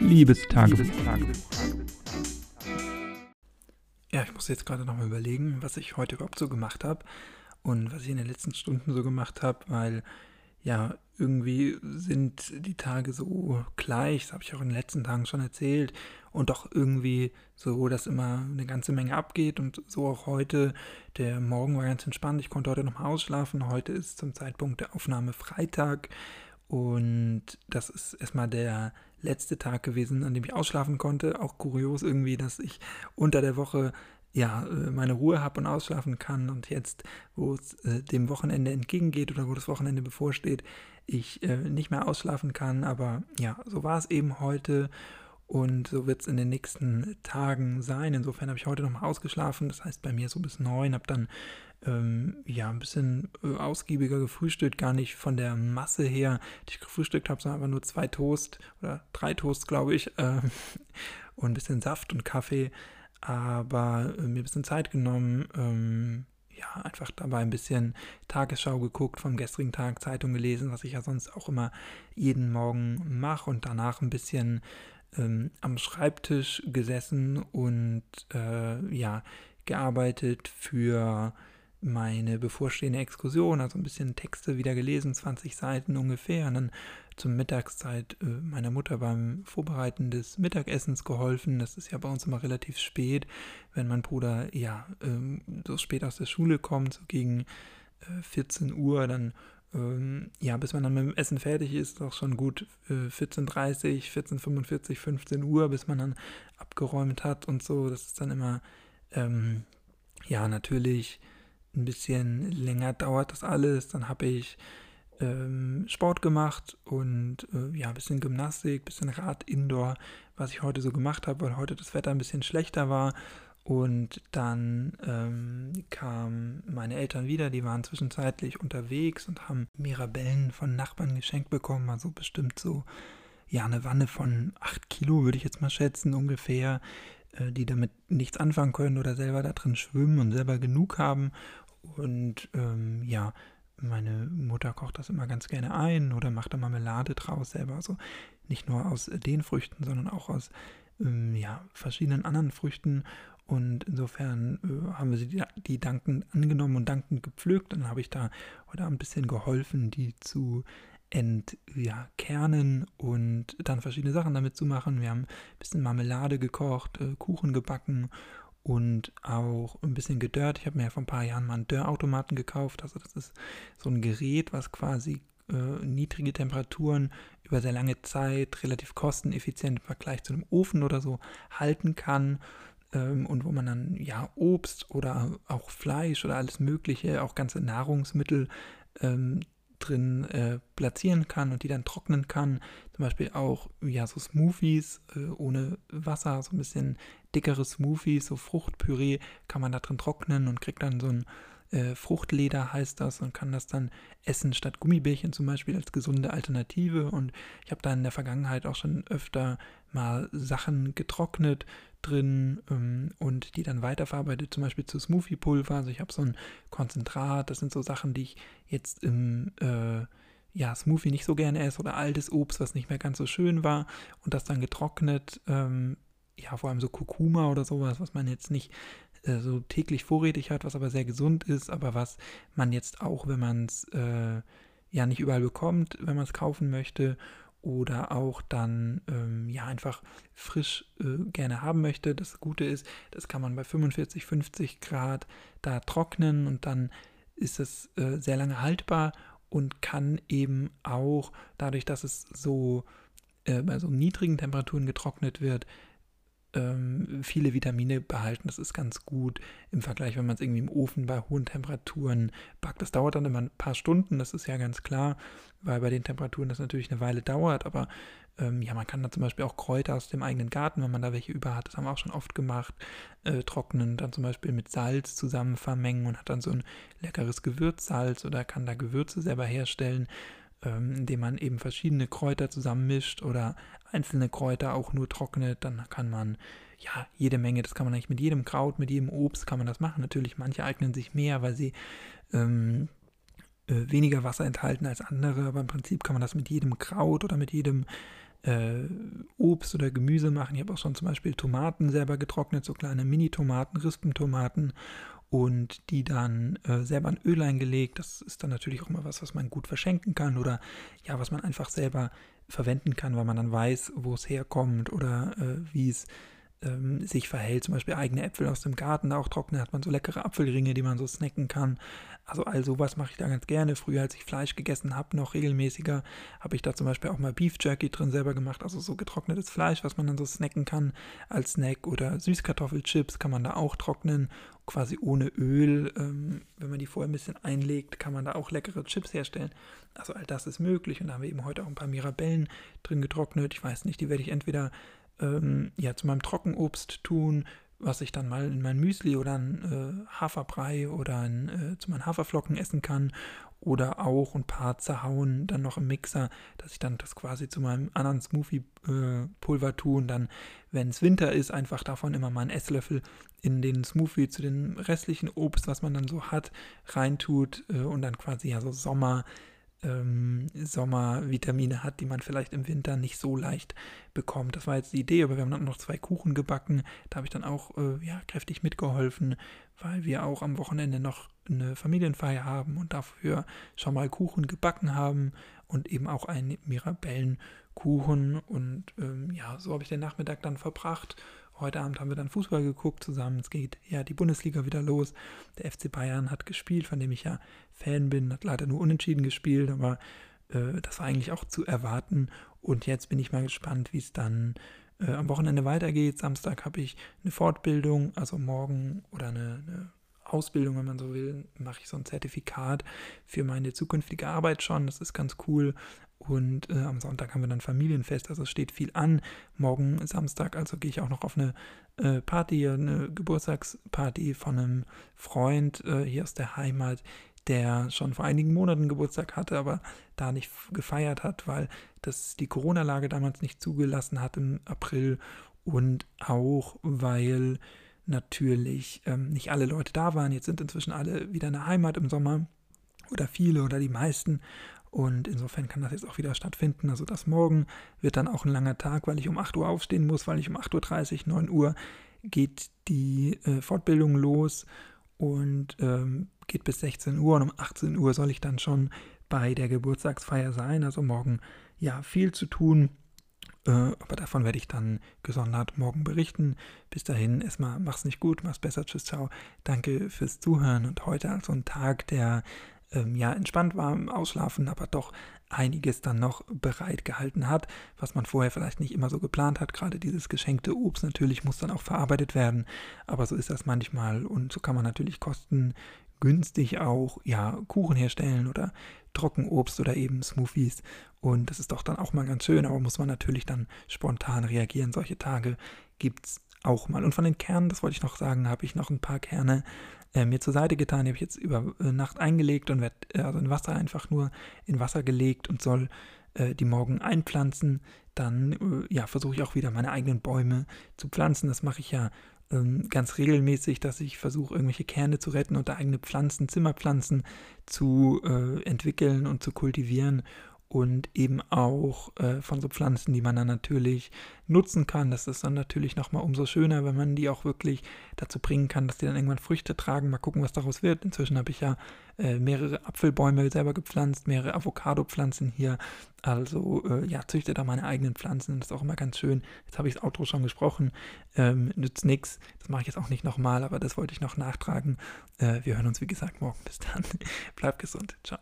Liebestagebuch. Ja, ich muss jetzt gerade nochmal überlegen, was ich heute überhaupt so gemacht habe und was ich in den letzten Stunden so gemacht habe, weil ja, irgendwie sind die Tage so gleich, das habe ich auch in den letzten Tagen schon erzählt, und doch irgendwie so, dass immer eine ganze Menge abgeht und so auch heute. Der Morgen war ganz entspannt, ich konnte heute nochmal ausschlafen. Heute ist zum Zeitpunkt der Aufnahme Freitag und das ist erstmal der letzte Tag gewesen, an dem ich ausschlafen konnte. Auch kurios irgendwie, dass ich unter der Woche ja, äh, meine Ruhe habe und ausschlafen kann und jetzt, wo es äh, dem Wochenende entgegengeht oder wo das Wochenende bevorsteht, ich äh, nicht mehr ausschlafen kann. Aber ja, so war es eben heute und so wird es in den nächsten Tagen sein. Insofern habe ich heute nochmal ausgeschlafen, das heißt bei mir so bis neun, habe dann ähm, ja ein bisschen äh, ausgiebiger gefrühstückt, gar nicht von der Masse her, die ich gefrühstückt habe, sondern einfach nur zwei Toast oder drei Toast, glaube ich, äh, und ein bisschen Saft und Kaffee. Aber äh, mir ein bisschen Zeit genommen, ähm, ja, einfach dabei ein bisschen Tagesschau geguckt vom gestrigen Tag, Zeitung gelesen, was ich ja sonst auch immer jeden Morgen mache und danach ein bisschen ähm, am Schreibtisch gesessen und äh, ja, gearbeitet für meine bevorstehende Exkursion, also ein bisschen Texte wieder gelesen, 20 Seiten ungefähr, und dann zur Mittagszeit äh, meiner Mutter beim Vorbereiten des Mittagessens geholfen. Das ist ja bei uns immer relativ spät, wenn mein Bruder ja ähm, so spät aus der Schule kommt, so gegen äh, 14 Uhr, dann ähm, ja, bis man dann mit dem Essen fertig ist, ist auch schon gut äh, 14.30 14.45, 15 Uhr, bis man dann abgeräumt hat und so. Das ist dann immer, ähm, ja, natürlich ein bisschen länger dauert das alles. Dann habe ich ähm, Sport gemacht und äh, ja, ein bisschen Gymnastik, ein bisschen Rad Indoor, was ich heute so gemacht habe, weil heute das Wetter ein bisschen schlechter war. Und dann ähm, kamen meine Eltern wieder, die waren zwischenzeitlich unterwegs und haben Mirabellen von Nachbarn geschenkt bekommen, also bestimmt so, ja, eine Wanne von 8 Kilo, würde ich jetzt mal schätzen, ungefähr, äh, die damit nichts anfangen können oder selber da drin schwimmen und selber genug haben. Und ähm, ja, meine Mutter kocht das immer ganz gerne ein oder macht da Marmelade draus selber. Also nicht nur aus den Früchten, sondern auch aus ähm, ja, verschiedenen anderen Früchten. Und insofern äh, haben wir sie die, die dankend angenommen und dankend gepflückt. Dann habe ich da heute ein bisschen geholfen, die zu entkernen ja, und dann verschiedene Sachen damit zu machen. Wir haben ein bisschen Marmelade gekocht, äh, Kuchen gebacken und auch ein bisschen gedörrt. Ich habe mir ja vor ein paar Jahren mal einen Dörrautomaten gekauft. Also das ist so ein Gerät, was quasi äh, niedrige Temperaturen über sehr lange Zeit relativ kosteneffizient im Vergleich zu einem Ofen oder so halten kann ähm, und wo man dann ja Obst oder auch Fleisch oder alles Mögliche, auch ganze Nahrungsmittel ähm, drin äh, platzieren kann und die dann trocknen kann. Zum Beispiel auch ja so Smoothies äh, ohne Wasser, so ein bisschen dickere Smoothies, so Fruchtpüree kann man da drin trocknen und kriegt dann so ein äh, Fruchtleder heißt das und kann das dann essen statt Gummibärchen zum Beispiel als gesunde Alternative. Und ich habe da in der Vergangenheit auch schon öfter mal Sachen getrocknet drin ähm, und die dann weiterverarbeitet, zum Beispiel zu Smoothie-Pulver. Also ich habe so ein Konzentrat, das sind so Sachen, die ich jetzt im äh, ja, Smoothie nicht so gerne esse oder altes Obst, was nicht mehr ganz so schön war und das dann getrocknet, ähm, ja, vor allem so Kurkuma oder sowas, was man jetzt nicht äh, so täglich vorrätig hat, was aber sehr gesund ist, aber was man jetzt auch, wenn man es äh, ja nicht überall bekommt, wenn man es kaufen möchte oder auch dann ähm, ja einfach frisch äh, gerne haben möchte. Das Gute ist, das kann man bei 45, 50 Grad da trocknen und dann ist es äh, sehr lange haltbar und kann eben auch dadurch, dass es so äh, bei so niedrigen Temperaturen getrocknet wird, ähm, viele Vitamine behalten. Das ist ganz gut im Vergleich, wenn man es irgendwie im Ofen bei hohen Temperaturen backt. Das dauert dann immer ein paar Stunden, das ist ja ganz klar, weil bei den Temperaturen das natürlich eine Weile dauert. Aber ähm, ja, man kann da zum Beispiel auch Kräuter aus dem eigenen Garten, wenn man da welche über hat, das haben wir auch schon oft gemacht, äh, trocknen, dann zum Beispiel mit Salz zusammen vermengen und hat dann so ein leckeres Gewürzsalz oder kann da Gewürze selber herstellen ähm, indem man eben verschiedene Kräuter zusammenmischt oder einzelne Kräuter auch nur trocknet, dann kann man ja jede Menge, das kann man eigentlich mit jedem Kraut, mit jedem Obst kann man das machen. Natürlich, manche eignen sich mehr, weil sie ähm, äh, weniger Wasser enthalten als andere, aber im Prinzip kann man das mit jedem Kraut oder mit jedem äh, Obst oder Gemüse machen. Ich habe auch schon zum Beispiel Tomaten selber getrocknet, so kleine Mini-Tomaten, Rispentomaten und die dann äh, selber in Öl eingelegt. Das ist dann natürlich auch immer was, was man gut verschenken kann oder ja, was man einfach selber verwenden kann, weil man dann weiß, wo es herkommt oder äh, wie es ähm, sich verhält. Zum Beispiel eigene Äpfel aus dem Garten auch trocknen, hat man so leckere Apfelringe, die man so snacken kann. Also all sowas mache ich da ganz gerne. Früher, als ich Fleisch gegessen habe, noch regelmäßiger, habe ich da zum Beispiel auch mal Beef Jerky drin selber gemacht, also so getrocknetes Fleisch, was man dann so snacken kann als Snack oder Süßkartoffelchips kann man da auch trocknen, quasi ohne Öl. Ähm, wenn man die vorher ein bisschen einlegt, kann man da auch leckere Chips herstellen. Also all das ist möglich und da haben wir eben heute auch ein paar Mirabellen drin getrocknet. Ich weiß nicht, die werde ich entweder ähm, ja, zu meinem Trockenobst tun, was ich dann mal in mein Müsli oder ein äh, Haferbrei oder ein, äh, zu meinen Haferflocken essen kann oder auch ein paar zerhauen dann noch im Mixer, dass ich dann das quasi zu meinem anderen Smoothie-Pulver äh, tue und dann, wenn es Winter ist, einfach davon immer mal einen Esslöffel in den Smoothie zu dem restlichen Obst, was man dann so hat, reintut äh, und dann quasi ja so Sommer ähm, Sommervitamine hat, die man vielleicht im Winter nicht so leicht bekommt. Das war jetzt die Idee, aber wir haben dann noch zwei Kuchen gebacken. Da habe ich dann auch äh, ja, kräftig mitgeholfen, weil wir auch am Wochenende noch eine Familienfeier haben und dafür schon mal Kuchen gebacken haben und eben auch einen Mirabellenkuchen. Und ähm, ja, so habe ich den Nachmittag dann verbracht Heute Abend haben wir dann Fußball geguckt zusammen. Es geht ja die Bundesliga wieder los. Der FC Bayern hat gespielt, von dem ich ja Fan bin, hat leider nur unentschieden gespielt, aber äh, das war eigentlich auch zu erwarten. Und jetzt bin ich mal gespannt, wie es dann äh, am Wochenende weitergeht. Samstag habe ich eine Fortbildung, also morgen oder eine, eine Ausbildung, wenn man so will, mache ich so ein Zertifikat für meine zukünftige Arbeit schon. Das ist ganz cool. Und äh, am Sonntag haben wir dann Familienfest, also es steht viel an. Morgen Samstag, also gehe ich auch noch auf eine äh, Party, eine Geburtstagsparty von einem Freund äh, hier aus der Heimat, der schon vor einigen Monaten Geburtstag hatte, aber da nicht gefeiert hat, weil das die Corona-Lage damals nicht zugelassen hat im April und auch weil natürlich ähm, nicht alle Leute da waren. Jetzt sind inzwischen alle wieder in der Heimat im Sommer oder viele oder die meisten. Und insofern kann das jetzt auch wieder stattfinden. Also das morgen wird dann auch ein langer Tag, weil ich um 8 Uhr aufstehen muss, weil ich um 8.30 Uhr, 9 Uhr geht die äh, Fortbildung los und ähm, geht bis 16 Uhr und um 18 Uhr soll ich dann schon bei der Geburtstagsfeier sein. Also morgen ja viel zu tun. Äh, aber davon werde ich dann gesondert morgen berichten. Bis dahin, erstmal mach's nicht gut, mach's besser, tschüss, ciao. Danke fürs Zuhören und heute also ein Tag, der ähm, ja entspannt war im Ausschlafen, aber doch einiges dann noch bereit gehalten hat, was man vorher vielleicht nicht immer so geplant hat. Gerade dieses geschenkte Obst natürlich muss dann auch verarbeitet werden, aber so ist das manchmal und so kann man natürlich kostengünstig auch ja Kuchen herstellen oder Trockenobst oder eben Smoothies und das ist doch dann auch mal ganz schön, aber muss man natürlich dann spontan reagieren. Solche Tage gibt es auch mal. Und von den Kernen, das wollte ich noch sagen, habe ich noch ein paar Kerne äh, mir zur Seite getan. Die habe ich jetzt über äh, Nacht eingelegt und werde äh, also in Wasser einfach nur in Wasser gelegt und soll äh, die morgen einpflanzen. Dann äh, ja, versuche ich auch wieder meine eigenen Bäume zu pflanzen. Das mache ich ja ähm, ganz regelmäßig, dass ich versuche, irgendwelche Kerne zu retten und eigene Pflanzen, Zimmerpflanzen zu entwickeln und zu kultivieren und eben auch äh, von so Pflanzen, die man dann natürlich nutzen kann. Das ist dann natürlich nochmal umso schöner, wenn man die auch wirklich dazu bringen kann, dass die dann irgendwann Früchte tragen. Mal gucken, was daraus wird. Inzwischen habe ich ja äh, mehrere Apfelbäume selber gepflanzt, mehrere Avocado-Pflanzen hier. Also äh, ja, züchte da meine eigenen Pflanzen. Das ist auch immer ganz schön. Jetzt habe ich das Outro schon gesprochen. Ähm, nützt nichts. Das mache ich jetzt auch nicht nochmal, aber das wollte ich noch nachtragen. Äh, wir hören uns, wie gesagt, morgen. Bis dann. Bleibt gesund. Ciao.